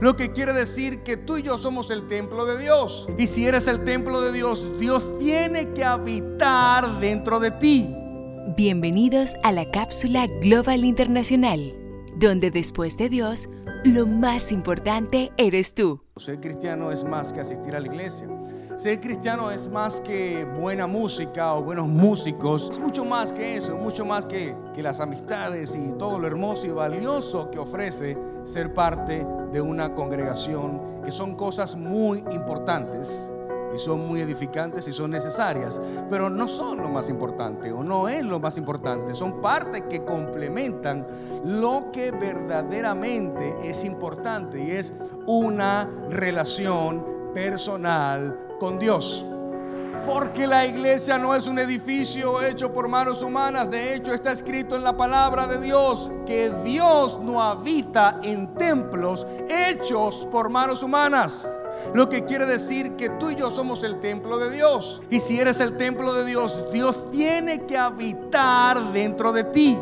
Lo que quiere decir que tú y yo somos el templo de Dios. Y si eres el templo de Dios, Dios tiene que habitar dentro de ti. Bienvenidos a la cápsula Global Internacional, donde después de Dios, lo más importante eres tú. Ser cristiano es más que asistir a la iglesia. Ser cristiano es más que buena música o buenos músicos. Es mucho más que eso, mucho más que, que las amistades y todo lo hermoso y valioso que ofrece ser parte de una congregación, que son cosas muy importantes y son muy edificantes y son necesarias, pero no son lo más importante o no es lo más importante, son partes que complementan lo que verdaderamente es importante y es una relación personal con Dios. Porque la iglesia no es un edificio hecho por manos humanas. De hecho, está escrito en la palabra de Dios que Dios no habita en templos hechos por manos humanas. Lo que quiere decir que tú y yo somos el templo de Dios. Y si eres el templo de Dios, Dios tiene que habitar dentro de ti.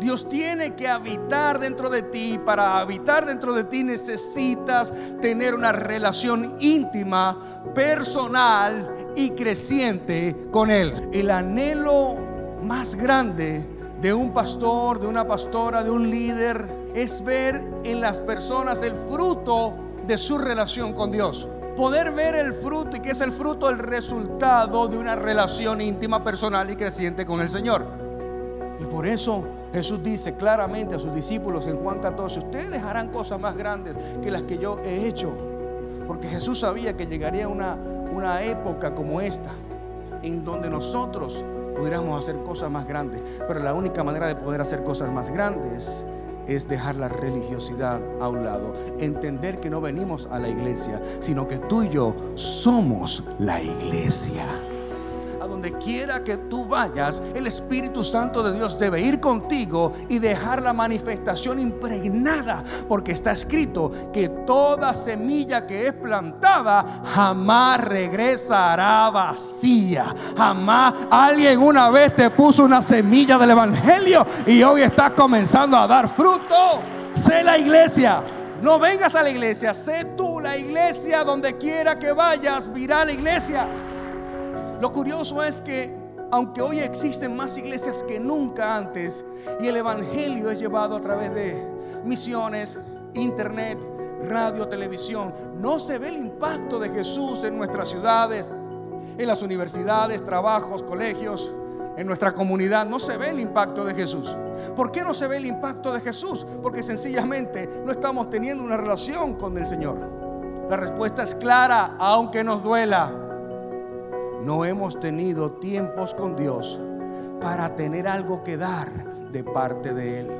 Dios tiene que habitar dentro de ti. Para habitar dentro de ti necesitas tener una relación íntima, personal y creciente con Él. El anhelo más grande de un pastor, de una pastora, de un líder, es ver en las personas el fruto de su relación con Dios. Poder ver el fruto y que es el fruto, el resultado de una relación íntima, personal y creciente con el Señor. Y por eso Jesús dice claramente a sus discípulos en Juan 14, ustedes harán cosas más grandes que las que yo he hecho. Porque Jesús sabía que llegaría una, una época como esta, en donde nosotros pudiéramos hacer cosas más grandes. Pero la única manera de poder hacer cosas más grandes es dejar la religiosidad a un lado. Entender que no venimos a la iglesia, sino que tú y yo somos la iglesia donde quiera que tú vayas, el Espíritu Santo de Dios debe ir contigo y dejar la manifestación impregnada, porque está escrito que toda semilla que es plantada jamás regresará vacía. Jamás alguien una vez te puso una semilla del Evangelio y hoy estás comenzando a dar fruto. Sé la iglesia. No vengas a la iglesia, sé tú la iglesia donde quiera que vayas, mira la iglesia. Lo curioso es que aunque hoy existen más iglesias que nunca antes y el Evangelio es llevado a través de misiones, internet, radio, televisión, no se ve el impacto de Jesús en nuestras ciudades, en las universidades, trabajos, colegios, en nuestra comunidad. No se ve el impacto de Jesús. ¿Por qué no se ve el impacto de Jesús? Porque sencillamente no estamos teniendo una relación con el Señor. La respuesta es clara, aunque nos duela no hemos tenido tiempos con Dios para tener algo que dar de parte de Él.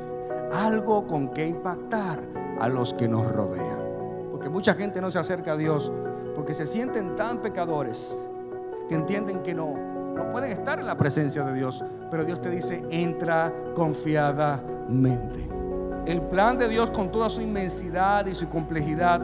Algo con que impactar a los que nos rodean. Porque mucha gente no se acerca a Dios porque se sienten tan pecadores que entienden que no, no pueden estar en la presencia de Dios. Pero Dios te dice, entra confiadamente. El plan de Dios con toda su inmensidad y su complejidad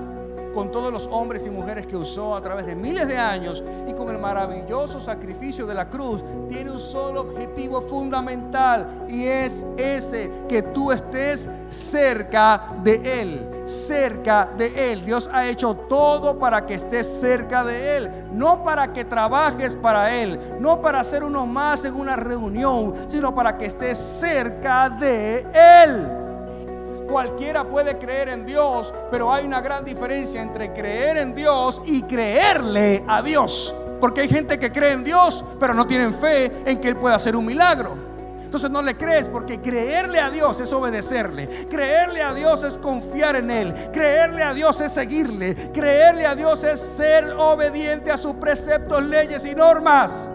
con todos los hombres y mujeres que usó a través de miles de años y con el maravilloso sacrificio de la cruz, tiene un solo objetivo fundamental y es ese, que tú estés cerca de Él, cerca de Él. Dios ha hecho todo para que estés cerca de Él, no para que trabajes para Él, no para hacer uno más en una reunión, sino para que estés cerca de Él. Cualquiera puede creer en Dios, pero hay una gran diferencia entre creer en Dios y creerle a Dios. Porque hay gente que cree en Dios, pero no tienen fe en que Él pueda hacer un milagro. Entonces no le crees porque creerle a Dios es obedecerle. Creerle a Dios es confiar en Él. Creerle a Dios es seguirle. Creerle a Dios es ser obediente a sus preceptos, leyes y normas.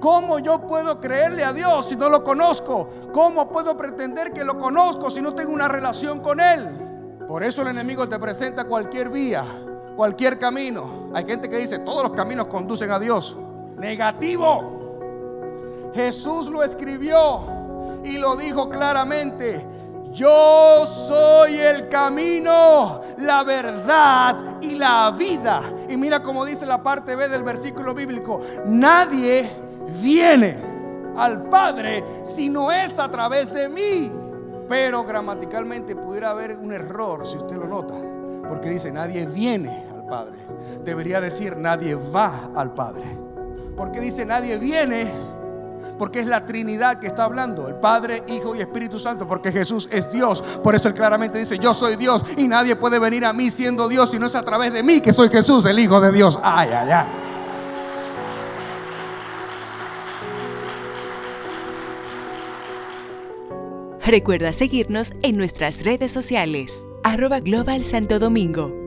¿Cómo yo puedo creerle a Dios si no lo conozco? ¿Cómo puedo pretender que lo conozco si no tengo una relación con Él? Por eso el enemigo te presenta cualquier vía, cualquier camino. Hay gente que dice, todos los caminos conducen a Dios. Negativo. Jesús lo escribió y lo dijo claramente. Yo soy el camino, la verdad y la vida. Y mira cómo dice la parte B del versículo bíblico. Nadie viene al Padre si no es a través de mí. Pero gramaticalmente pudiera haber un error si usted lo nota. Porque dice, nadie viene al Padre. Debería decir, nadie va al Padre. Porque dice, nadie viene porque es la Trinidad que está hablando, el Padre, Hijo y Espíritu Santo, porque Jesús es Dios. Por eso él claramente dice, yo soy Dios y nadie puede venir a mí siendo Dios si no es a través de mí que soy Jesús, el Hijo de Dios. Ay, ay, ay. Recuerda seguirnos en nuestras redes sociales, arroba Global Santo Domingo